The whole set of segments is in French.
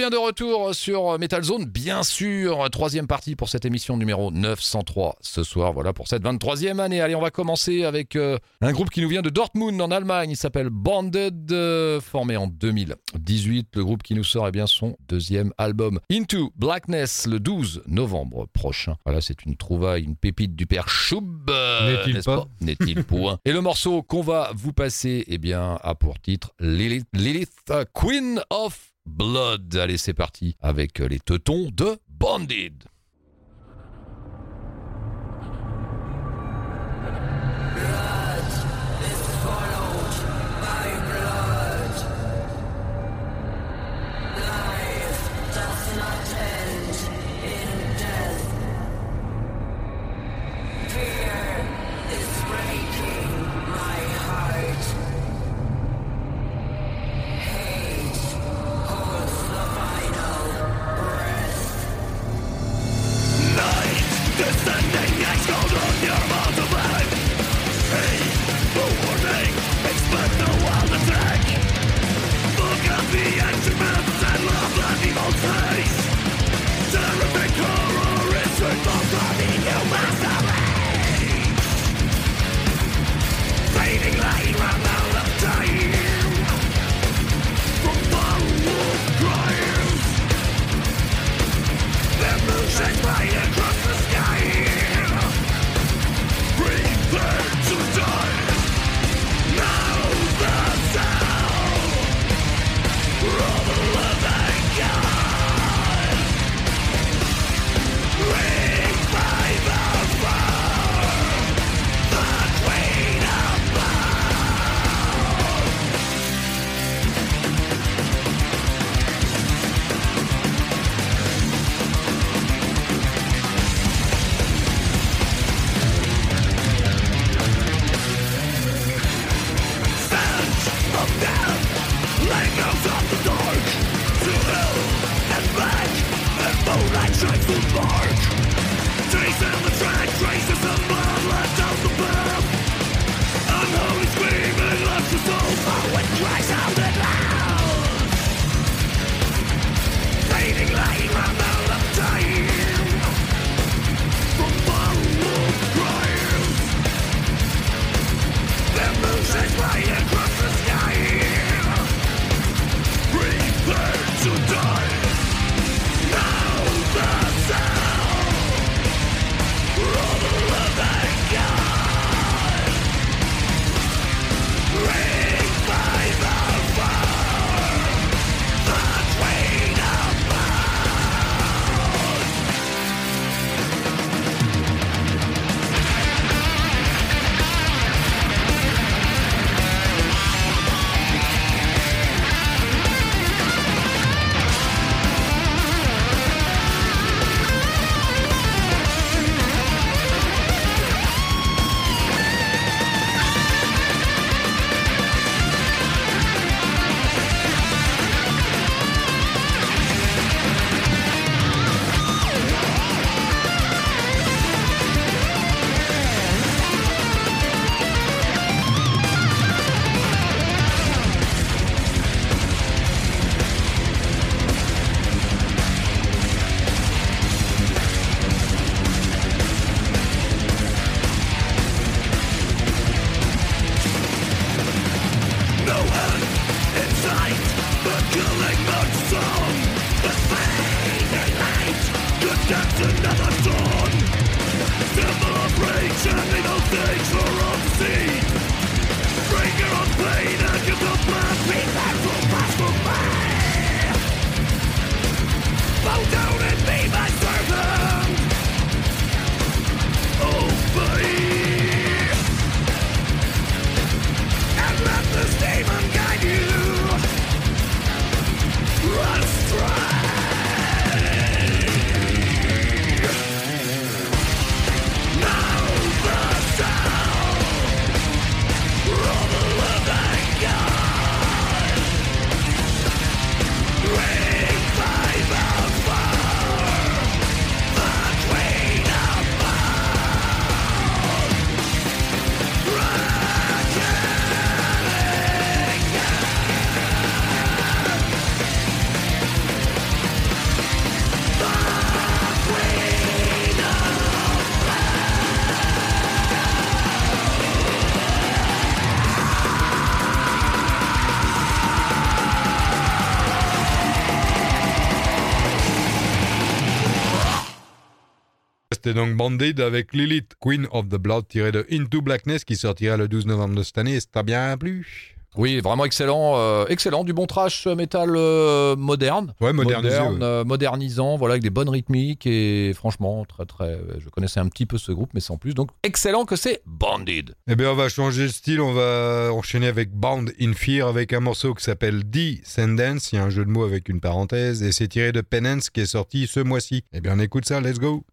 Bien de retour sur Metal Zone, bien sûr, troisième partie pour cette émission numéro 903 ce soir, voilà pour cette 23e année. Allez, on va commencer avec euh, un groupe qui nous vient de Dortmund en Allemagne, il s'appelle Bonded, euh, formé en 2018. Le groupe qui nous sort eh bien, son deuxième album Into Blackness le 12 novembre prochain. Voilà, c'est une trouvaille, une pépite du père Schub, euh, N'est-il pas N'est-il point Et le morceau qu'on va vous passer, eh bien, a pour titre Lilith, Lilith, Queen of Blood. Allez, c'est parti avec les teutons de Bonded. C'était donc Bandit avec Lilith, Queen of the Blood, tiré de Into Blackness, qui sortira le 12 novembre de cette année, et ça bien plu. Oui, vraiment excellent, euh, excellent, du bon trash metal euh, moderne. Ouais, Moderne, ouais. euh, modernisant, voilà, avec des bonnes rythmiques et franchement, très très. Je connaissais un petit peu ce groupe, mais sans plus. Donc excellent que c'est Banded. Eh bien, on va changer de style, on va enchaîner avec Bound in Fear avec un morceau qui s'appelle Descendance. Il y a un jeu de mots avec une parenthèse et c'est tiré de Penance qui est sorti ce mois-ci. Eh bien, on écoute ça, let's go.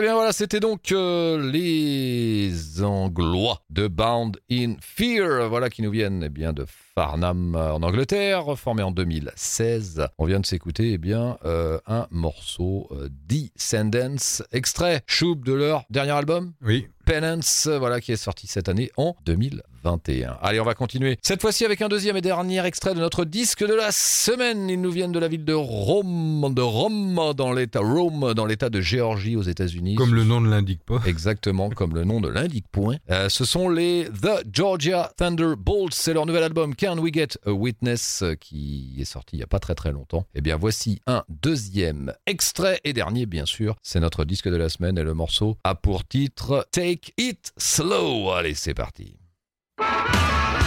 Eh bien voilà, c'était donc euh, les Anglois de Bound in Fear, voilà qui nous viennent eh bien de Farnham euh, en Angleterre, formé en 2016. On vient de s'écouter eh bien euh, un morceau euh, Descendants, extrait Choub de leur dernier album Oui. Penance, voilà qui est sorti cette année en 2021. Allez, on va continuer. Cette fois-ci avec un deuxième et dernier extrait de notre disque de la semaine. Ils nous viennent de la ville de Rome, de Rome dans l'état Rome dans l'état de Géorgie aux États-Unis. Comme le nom ne l'indique pas. Exactement, comme le nom ne l'indique point. Euh, ce sont les The Georgia Thunderbolts. C'est leur nouvel album Can We Get a Witness euh, qui est sorti il n'y a pas très très longtemps. Eh bien, voici un deuxième extrait et dernier, bien sûr. C'est notre disque de la semaine et le morceau a pour titre Take It Slow. Allez, c'est parti. Thank you.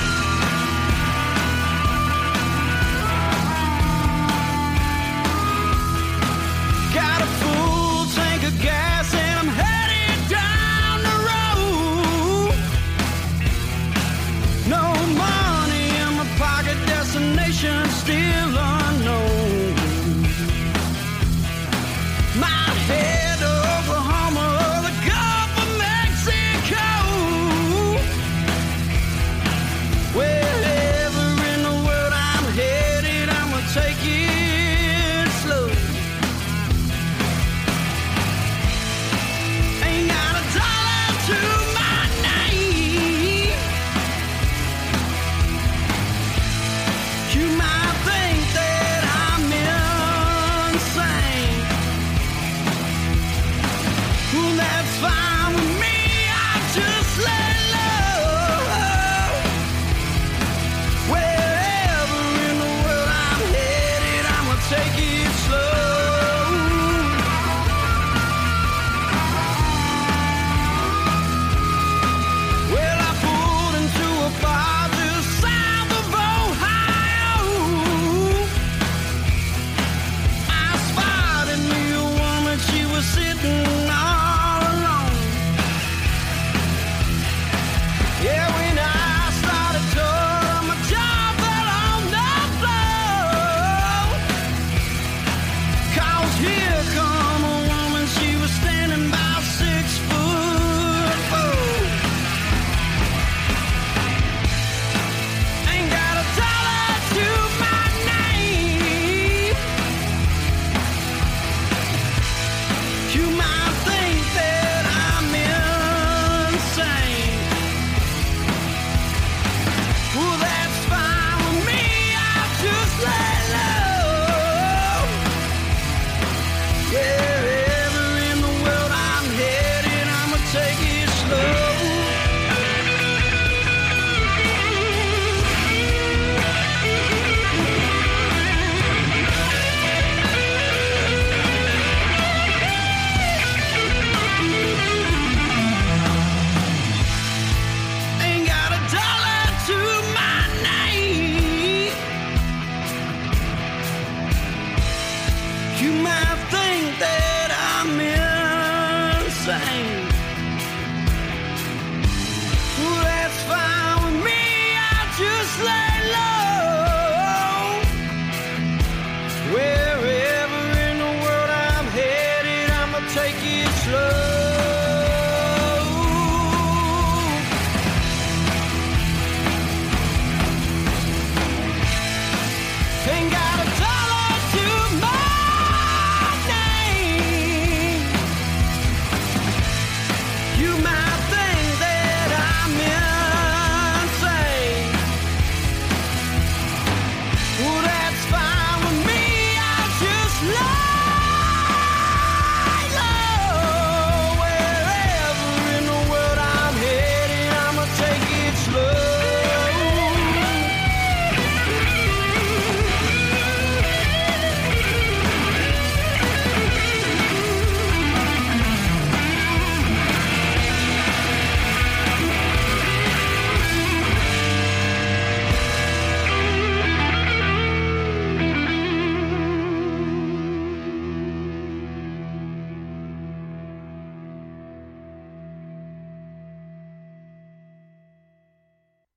slave!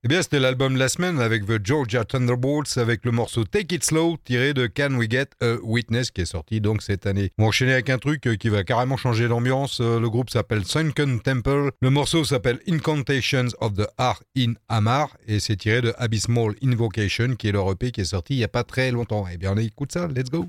Eh bien, c'était l'album de la semaine avec The Georgia Thunderbolts avec le morceau Take It Slow tiré de Can We Get a Witness qui est sorti donc cette année. On va avec un truc euh, qui va carrément changer l'ambiance. Euh, Le groupe s'appelle Sunken Temple. Le morceau s'appelle Incantations of the Heart in Amar et c'est tiré de Abysmal Invocation qui est leur EP qui est sorti il n'y a pas très longtemps. Eh bien, on écoute ça. Let's go.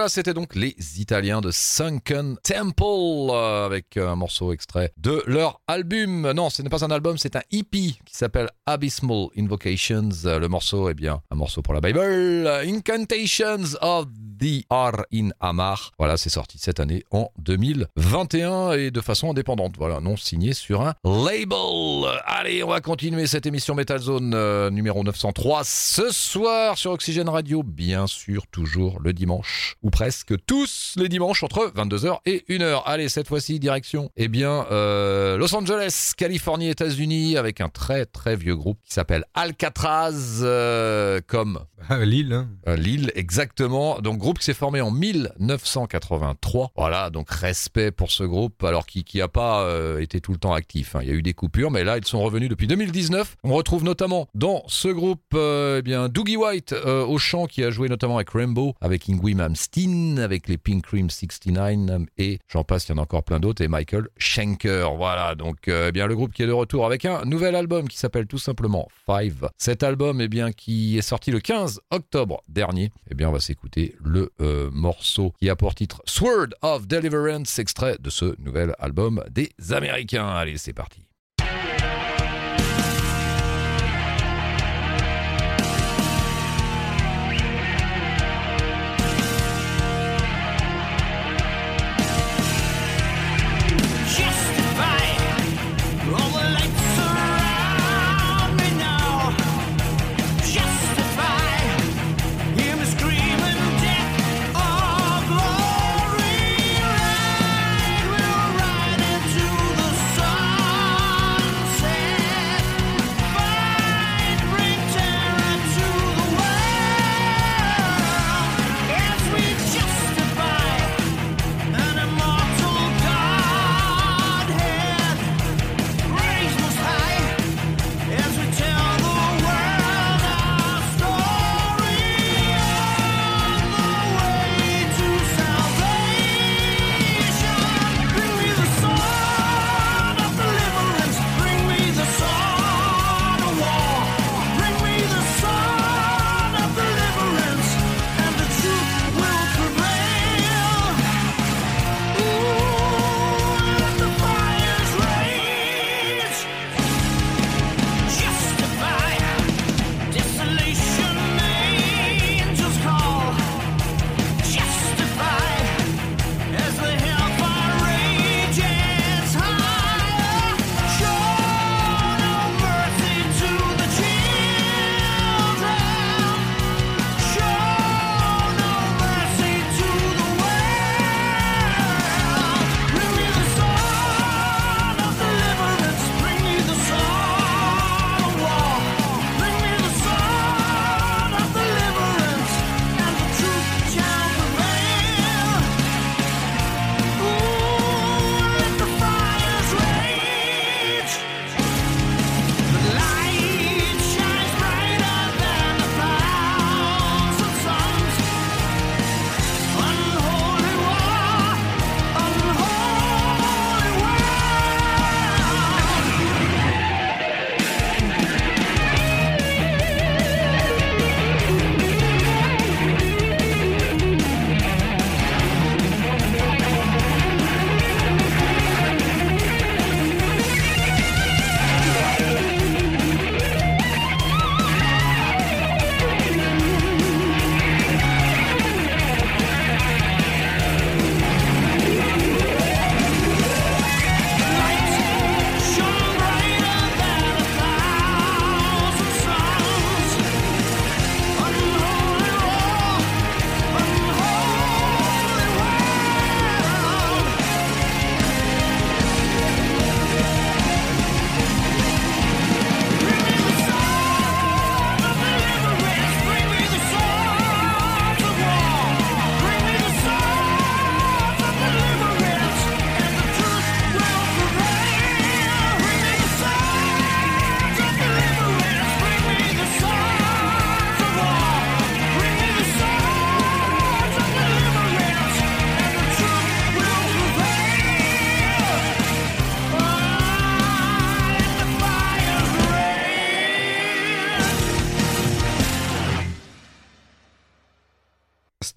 Voilà, c'était donc les Italiens de Sunken Temple euh, avec un morceau extrait de leur album. Non, ce n'est pas un album, c'est un EP qui s'appelle Abysmal Invocations. Euh, Le morceau, eh bien, un morceau pour la Bible. Incantations of the Ar in Amar. Voilà, c'est sorti cette année en 2021 et de façon indépendante. Voilà, non signé sur un label. Allez, on va continuer cette émission Metal Zone euh, numéro 903 ce soir sur Oxygène Radio, bien sûr, toujours le dimanche, ou presque tous les dimanches entre 22h et 1h. Allez, cette fois-ci, direction, eh bien, euh, Los Angeles, Californie, États-Unis, avec un très très vieux groupe qui s'appelle Alcatraz, euh, comme Lille, hein. Lille, exactement. Donc, groupe qui s'est formé en 1983. Voilà, donc respect pour ce groupe, alors qui qui a pas euh, été tout le temps actif. hein. Il y a eu des coupures, mais là, ils sont revenus depuis 2019. On retrouve notamment dans ce groupe, euh, eh bien, Doogie White euh, au chant, qui a joué notamment avec Rainbow, avec Ingrid Malmsteen, avec les Pink Cream 69, et j'en passe, il y en a encore plein d'autres, et Michael Schenker. Voilà, donc, eh bien, le groupe qui est de retour avec un nouvel album qui s'appelle tout simplement Five. Cet album, eh bien, qui est sorti le 15 octobre dernier, eh bien, on va s'écouter le euh, morceau qui a pour titre Sword of Deliverance, extrait de ce nouvel album des Américains. Allez, c'est parti.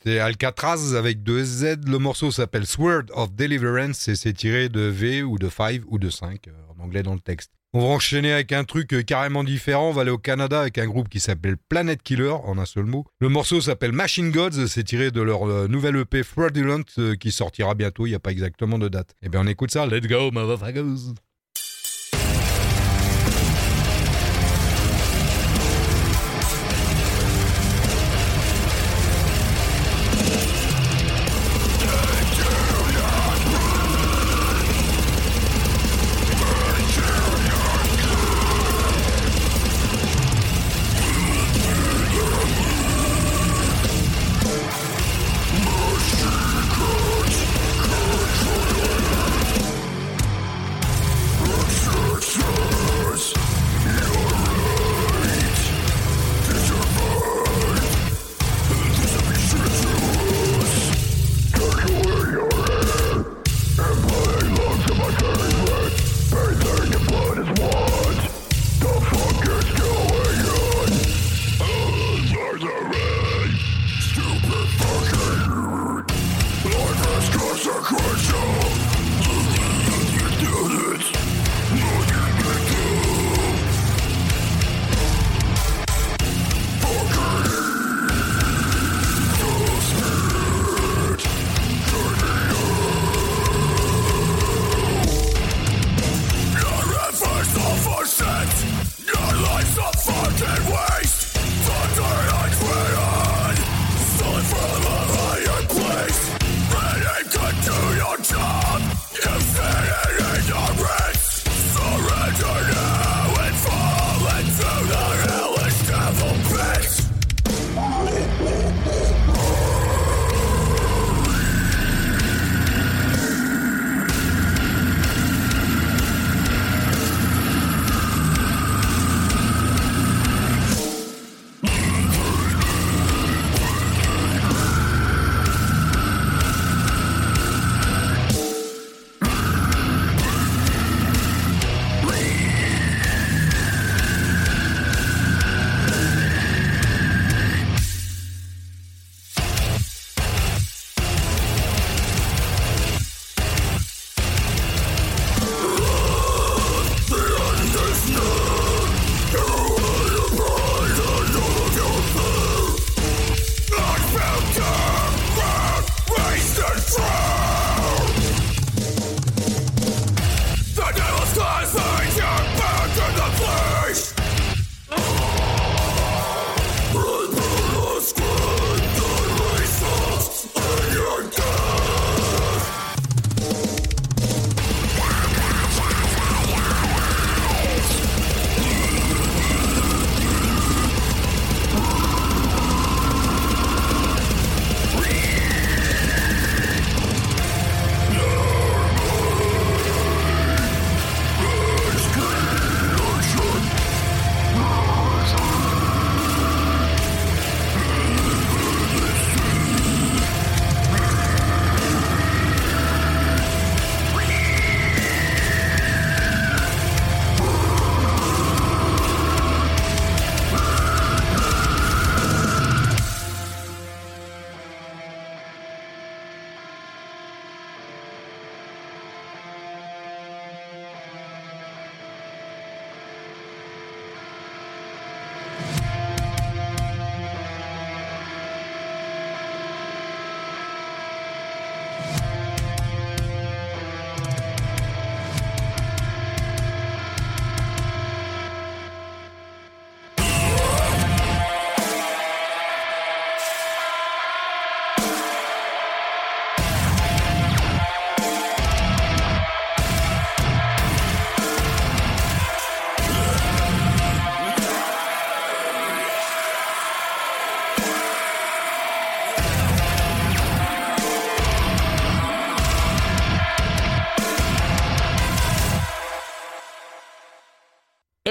C'est Alcatraz avec deux Z. Le morceau s'appelle Sword of Deliverance et c'est tiré de V ou de 5 ou de 5 euh, en anglais dans le texte. On va enchaîner avec un truc euh, carrément différent. On va aller au Canada avec un groupe qui s'appelle Planet Killer en un seul mot. Le morceau s'appelle Machine Gods. C'est tiré de leur euh, nouvelle EP Fraudulent qui sortira bientôt. Il n'y a pas exactement de date. Eh bien, on écoute ça. Let's go, motherfuckers.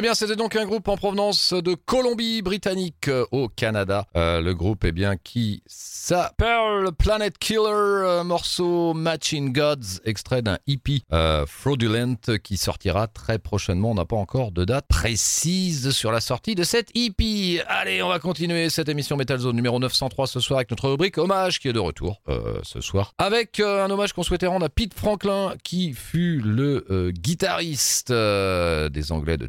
Bien, c'était donc un groupe en provenance de Colombie-Britannique euh, au Canada. Euh, le groupe est bien qui s'appelle Planet Killer, euh, morceau Matching Gods, extrait d'un euh, Fraudulent qui sortira très prochainement. On n'a pas encore de date précise sur la sortie de cette EP. Allez, on va continuer cette émission Metal Zone numéro 903 ce soir avec notre rubrique Hommage qui est de retour ce soir. Avec un hommage qu'on souhaitait rendre à Pete Franklin qui fut le guitariste des Anglais de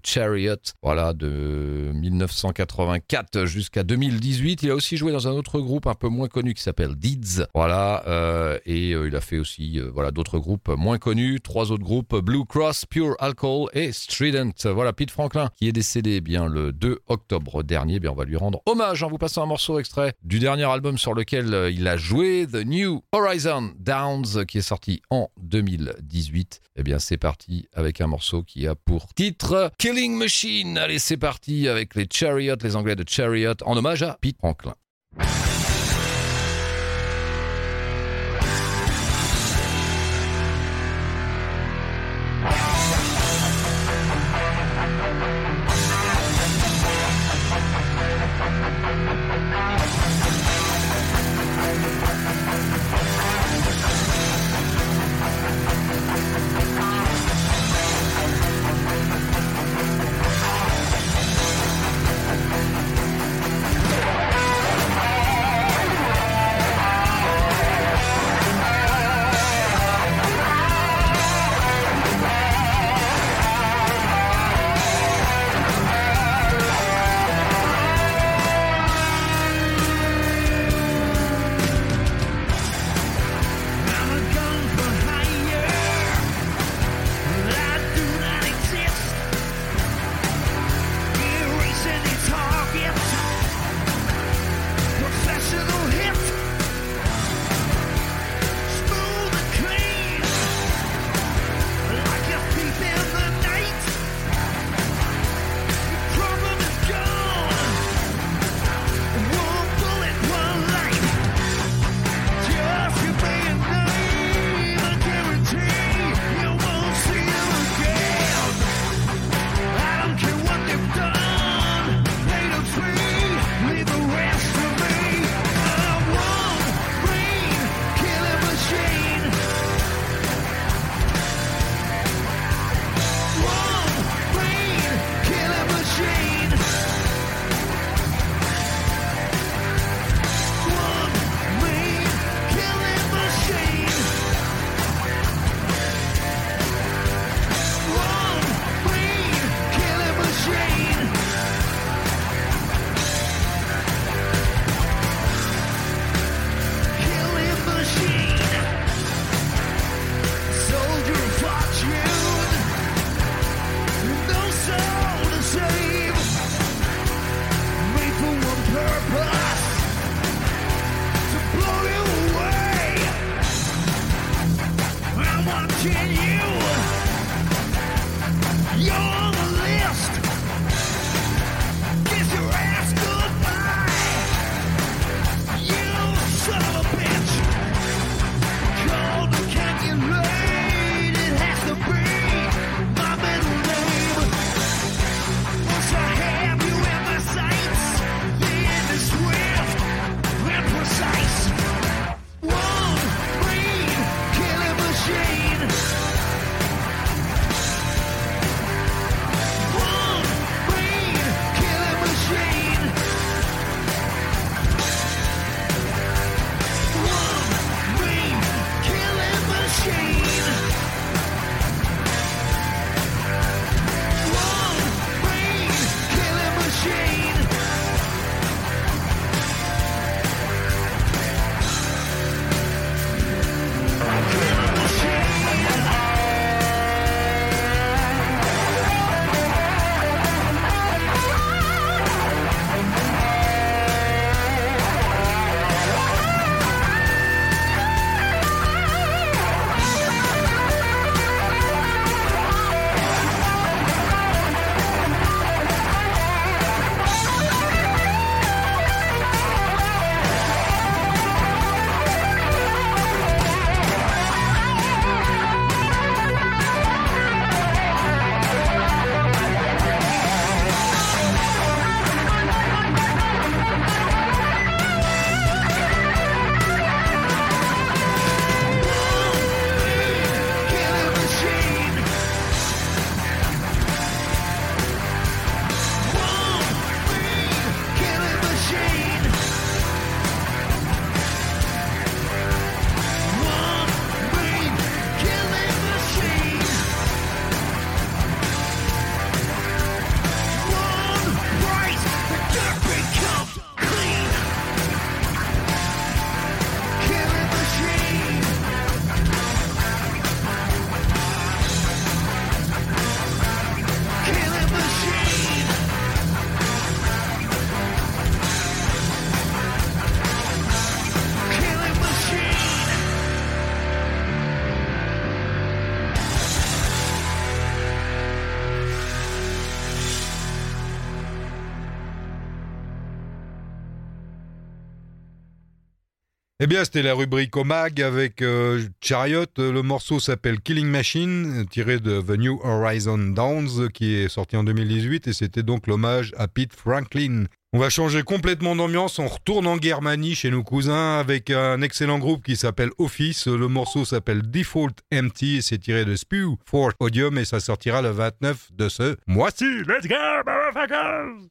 Voilà, de 1984 jusqu'à 2018. Il a aussi joué dans un autre groupe un peu moins connu qui s'appelle Deeds. Voilà, euh, et euh, il a fait aussi euh, voilà d'autres groupes moins connus, trois autres groupes Blue Cross, Pure Alcohol et Strident. Voilà, Pete Franklin qui est décédé eh bien le 2 octobre dernier. Eh Bien, on va lui rendre hommage en vous passant un morceau extrait du dernier album sur lequel il a joué, The New Horizon Downs, qui est sorti en 2018. Eh bien, c'est parti avec un morceau qui a pour titre Killing Machine. Allez, c'est parti avec les Chariot, les Anglais de Chariot, en hommage à Pete Franklin. Bien, c'était la rubrique Omag avec euh, Chariot. Le morceau s'appelle Killing Machine, tiré de The New Horizon Downs, qui est sorti en 2018, et c'était donc l'hommage à Pete Franklin. On va changer complètement d'ambiance, on retourne en Germanie chez nos cousins avec un excellent groupe qui s'appelle Office. Le morceau s'appelle Default Empty et c'est tiré de Spew for Odium et ça sortira le 29 de ce mois-ci. Let's go, motherfuckers!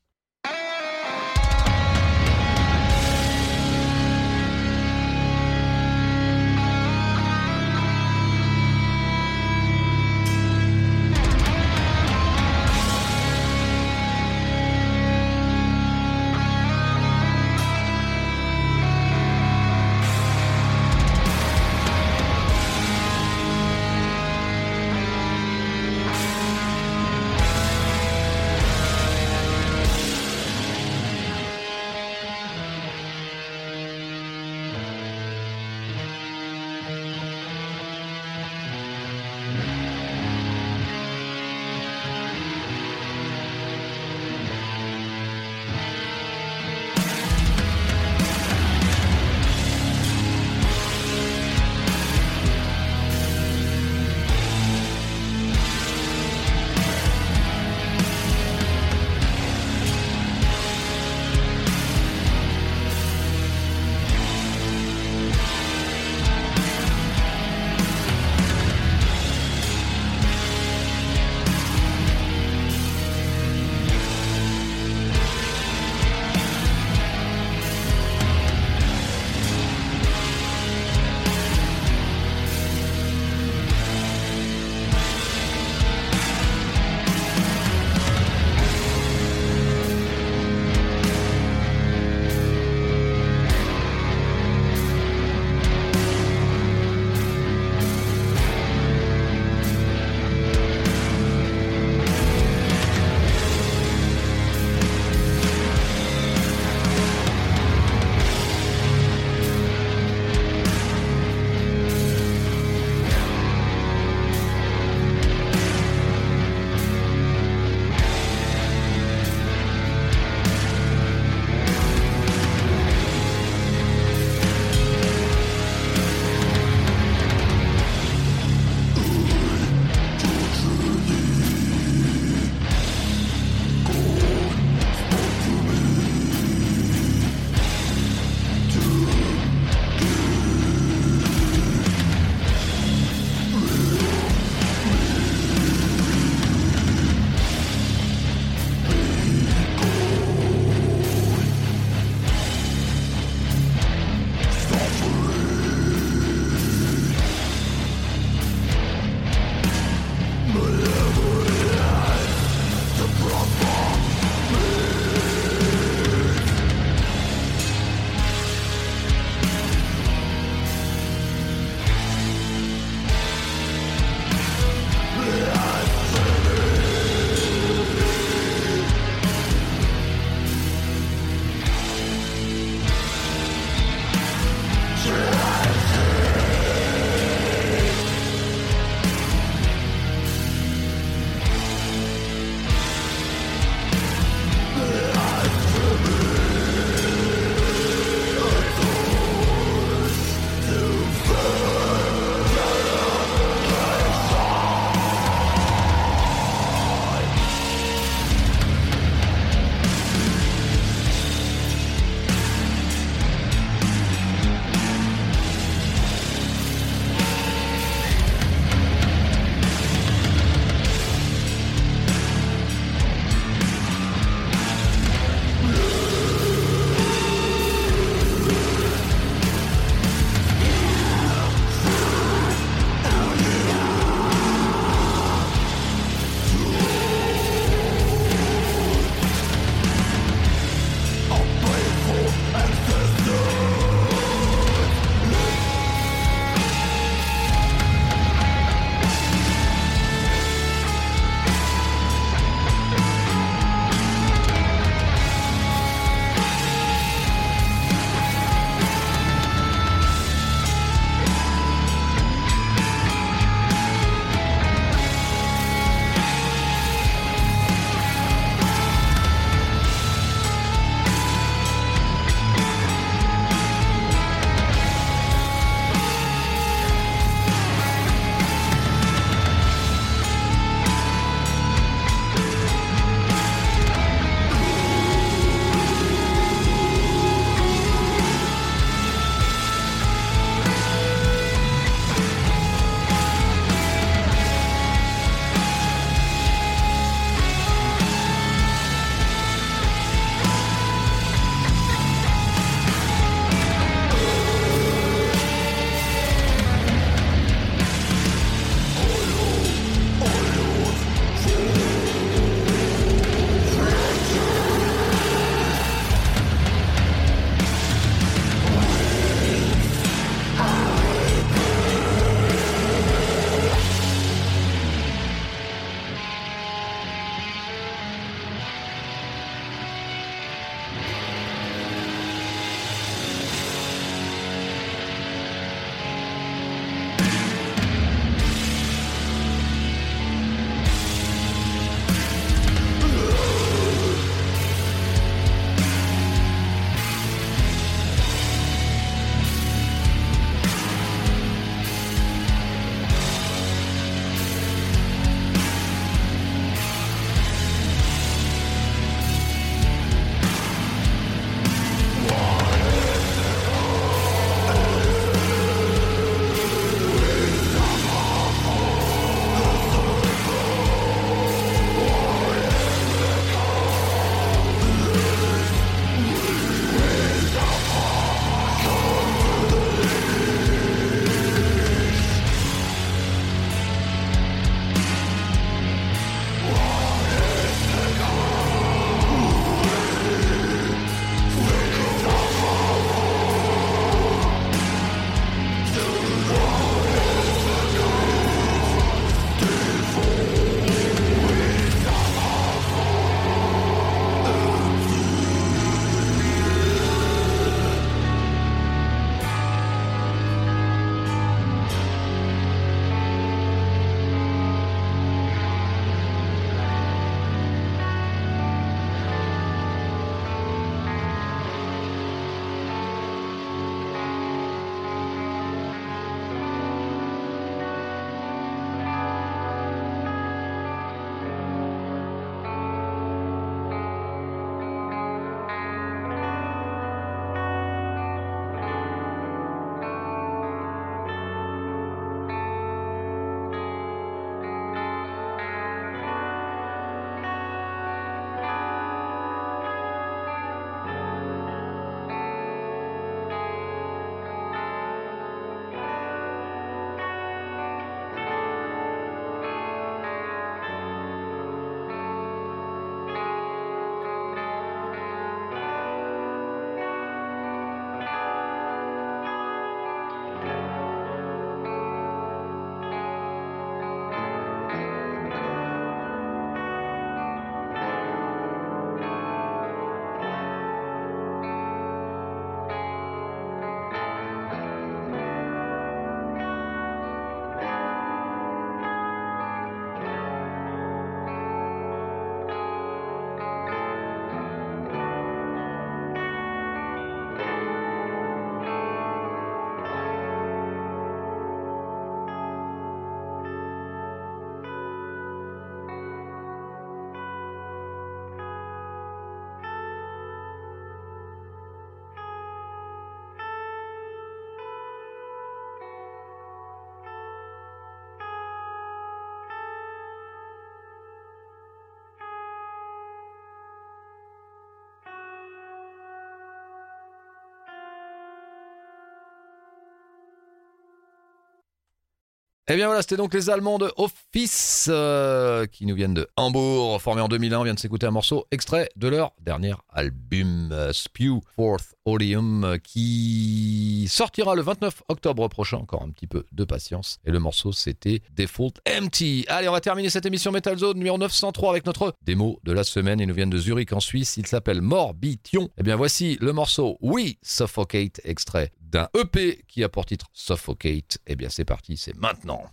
Eh bien voilà, c'était donc les Allemands de Office euh, qui nous viennent de Hambourg, formés en 2001. On vient de s'écouter un morceau extrait de leur dernier album, euh, Spew Fourth Oleum, euh, qui sortira le 29 octobre prochain. Encore un petit peu de patience. Et le morceau, c'était Default Empty. Allez, on va terminer cette émission Metal Zone numéro 903 avec notre démo de la semaine. Ils nous viennent de Zurich en Suisse. Il s'appelle Morbition. Eh bien voici le morceau We Suffocate, extrait d'un EP qui a pour titre Suffocate. Eh bien c'est parti, c'est maintenant.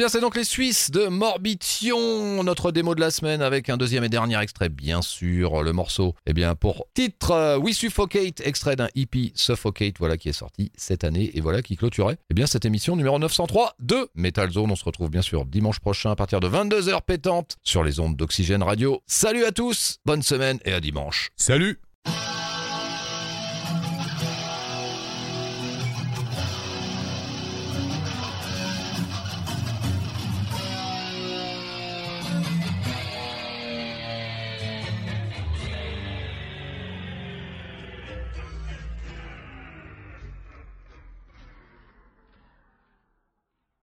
Bien, c'est donc les Suisses de Morbition, notre démo de la semaine avec un deuxième et dernier extrait, bien sûr, le morceau. Eh bien, pour titre euh, We Suffocate, extrait d'un EP Suffocate, voilà qui est sorti cette année et voilà qui clôturait. Eh bien, cette émission numéro 903 de Metal Zone. On se retrouve bien sûr dimanche prochain à partir de 22h pétantes sur les ondes d'Oxygène Radio. Salut à tous, bonne semaine et à dimanche. Salut